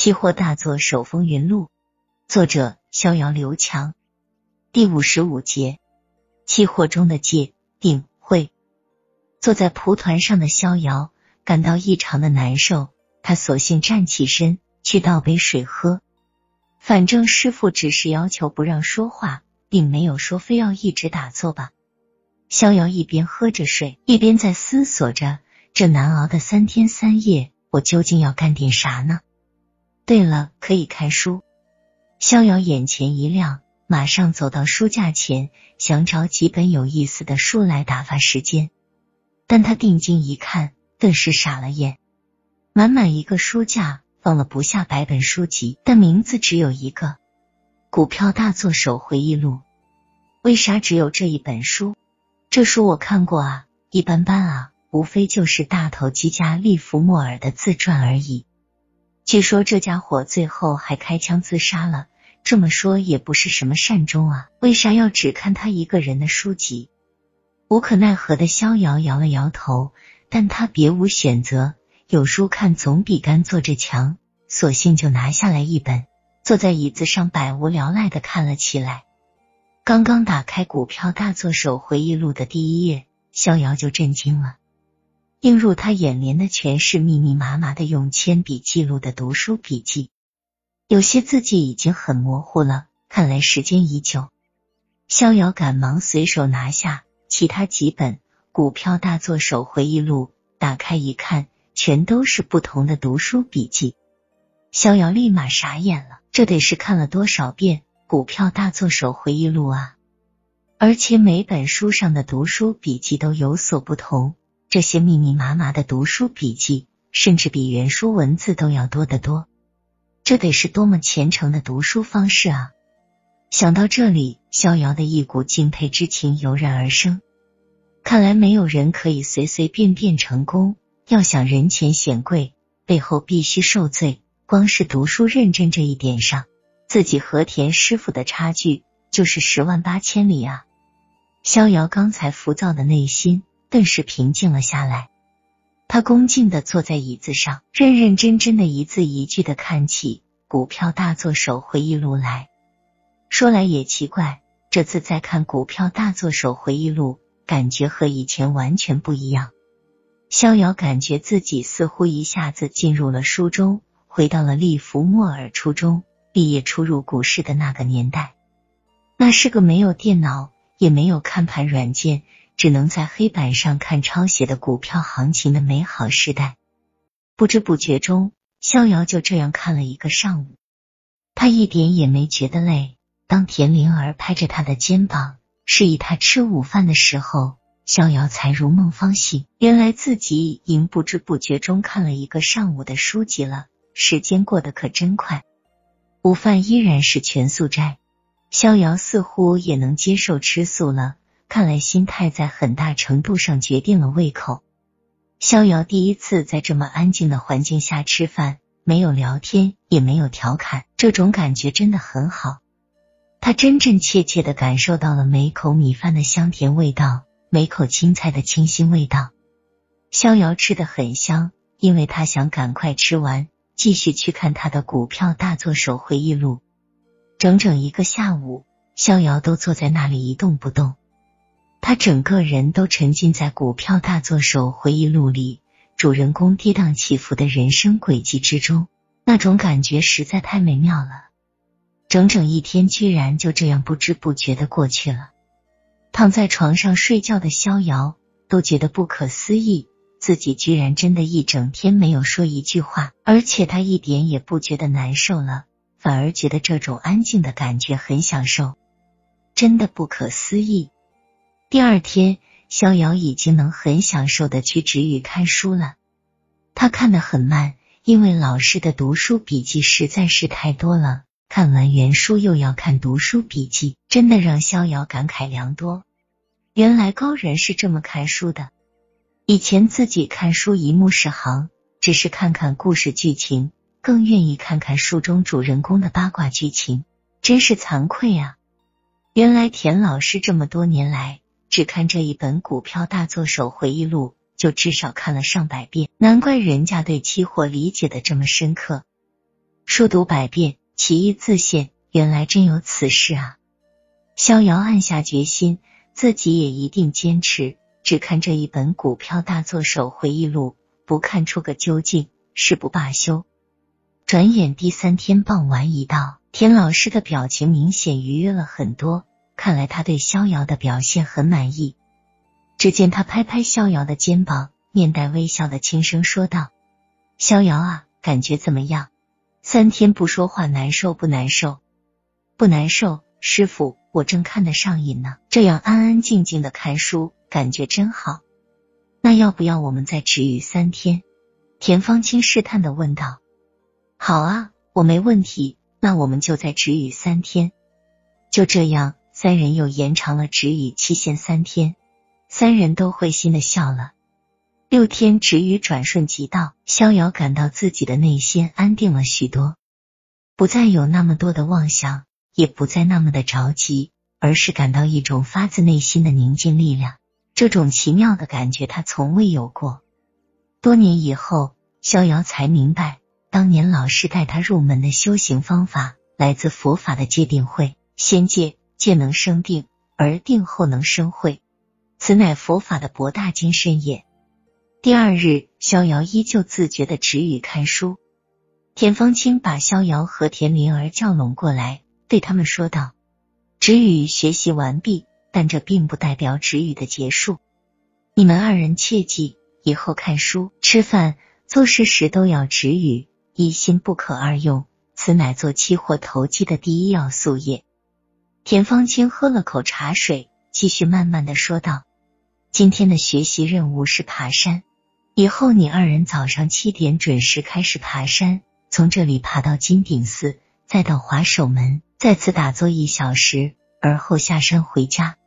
期货大作手风云录，作者逍遥刘强，第五十五节，期货中的界定会。坐在蒲团上的逍遥感到异常的难受，他索性站起身去倒杯水喝。反正师傅只是要求不让说话，并没有说非要一直打坐吧。逍遥一边喝着水，一边在思索着：这难熬的三天三夜，我究竟要干点啥呢？对了，可以看书。逍遥眼前一亮，马上走到书架前，想找几本有意思的书来打发时间。但他定睛一看，顿时傻了眼。满满一个书架放了不下百本书籍，但名字只有一个《股票大作手回忆录》。为啥只有这一本书？这书我看过啊，一般般啊，无非就是大投机家利弗莫尔的自传而已。据说这家伙最后还开枪自杀了，这么说也不是什么善终啊？为啥要只看他一个人的书籍？无可奈何的逍遥摇了摇头，但他别无选择，有书看总比干坐着强，索性就拿下来一本，坐在椅子上百无聊赖的看了起来。刚刚打开《股票大作手回忆录》的第一页，逍遥就震惊了。映入他眼帘的全是密密麻麻的用铅笔记录的读书笔记，有些字迹已经很模糊了，看来时间已久。逍遥赶忙随手拿下其他几本《股票大作手回忆录》，打开一看，全都是不同的读书笔记。逍遥立马傻眼了，这得是看了多少遍《股票大作手回忆录》啊！而且每本书上的读书笔记都有所不同。这些密密麻麻的读书笔记，甚至比原书文字都要多得多。这得是多么虔诚的读书方式啊！想到这里，逍遥的一股敬佩之情油然而生。看来没有人可以随随便便成功，要想人前显贵，背后必须受罪。光是读书认真这一点上，自己和田师傅的差距就是十万八千里啊！逍遥刚才浮躁的内心。顿时平静了下来，他恭敬的坐在椅子上，认认真真的一字一句的看起《股票大作手回忆录》来。说来也奇怪，这次再看《股票大作手回忆录》，感觉和以前完全不一样。逍遥感觉自己似乎一下子进入了书中，回到了利弗莫尔初中毕业初入股市的那个年代。那是个没有电脑，也没有看盘软件。只能在黑板上看抄写的股票行情的美好时代，不知不觉中，逍遥就这样看了一个上午。他一点也没觉得累。当田灵儿拍着他的肩膀，示意他吃午饭的时候，逍遥才如梦方醒。原来自己已经不知不觉中看了一个上午的书籍了。时间过得可真快。午饭依然是全素斋，逍遥似乎也能接受吃素了。看来心态在很大程度上决定了胃口。逍遥第一次在这么安静的环境下吃饭，没有聊天，也没有调侃，这种感觉真的很好。他真真切切的感受到了每口米饭的香甜味道，每口青菜的清新味道。逍遥吃的很香，因为他想赶快吃完，继续去看他的股票大作手回忆录。整整一个下午，逍遥都坐在那里一动不动。他整个人都沉浸在《股票大作手回忆录》里，主人公跌宕起伏的人生轨迹之中，那种感觉实在太美妙了。整整一天居然就这样不知不觉的过去了。躺在床上睡觉的逍遥都觉得不可思议，自己居然真的一整天没有说一句话，而且他一点也不觉得难受了，反而觉得这种安静的感觉很享受，真的不可思议。第二天，逍遥已经能很享受的去止语看书了。他看得很慢，因为老师的读书笔记实在是太多了。看完原书又要看读书笔记，真的让逍遥感慨良多。原来高人是这么看书的。以前自己看书一目十行，只是看看故事剧情，更愿意看看书中主人公的八卦剧情，真是惭愧啊！原来田老师这么多年来。只看这一本《股票大作手回忆录》，就至少看了上百遍，难怪人家对期货理解的这么深刻。书读百遍，其义自现。原来真有此事啊！逍遥暗下决心，自己也一定坚持，只看这一本《股票大作手回忆录》，不看出个究竟，誓不罢休。转眼第三天傍晚已到，田老师的表情明显愉悦了很多，看来他对逍遥的表现很满意。只见他拍拍逍遥的肩膀，面带微笑的轻声说道：“逍遥啊，感觉怎么样？三天不说话，难受不难受？不难受，师傅，我正看得上瘾呢。这样安安静静的看书，感觉真好。那要不要我们再止语三天？”田芳清试探的问道。好啊，我没问题。那我们就再止语三天。就这样，三人又延长了止语期限三天。三人都会心的笑了。六天止语转瞬即到，逍遥感到自己的内心安定了许多，不再有那么多的妄想，也不再那么的着急，而是感到一种发自内心的宁静力量。这种奇妙的感觉他从未有过。多年以后，逍遥才明白。当年老师带他入门的修行方法，来自佛法的戒定慧。先戒，见能生定，而定后能生慧，此乃佛法的博大精深也。第二日，逍遥依旧自觉的止语看书。田芳清把逍遥和田灵儿叫拢过来，对他们说道：“止语学习完毕，但这并不代表止语的结束。你们二人切记，以后看书、吃饭、做事时都要止语。”一心不可二用，此乃做期货投机的第一要素也。田芳清喝了口茶水，继续慢慢的说道：“今天的学习任务是爬山，以后你二人早上七点准时开始爬山，从这里爬到金顶寺，再到华首门，在此打坐一小时，而后下山回家。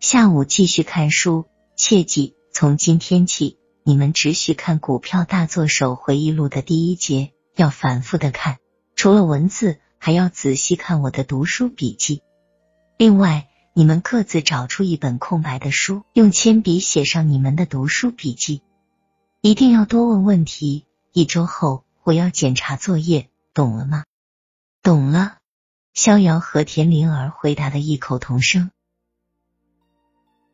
下午继续看书，切记从今天起。”你们只许看《股票大作手回忆录》的第一节，要反复的看，除了文字，还要仔细看我的读书笔记。另外，你们各自找出一本空白的书，用铅笔写上你们的读书笔记。一定要多问问题。一周后我要检查作业，懂了吗？懂了。逍遥和田灵儿回答的异口同声。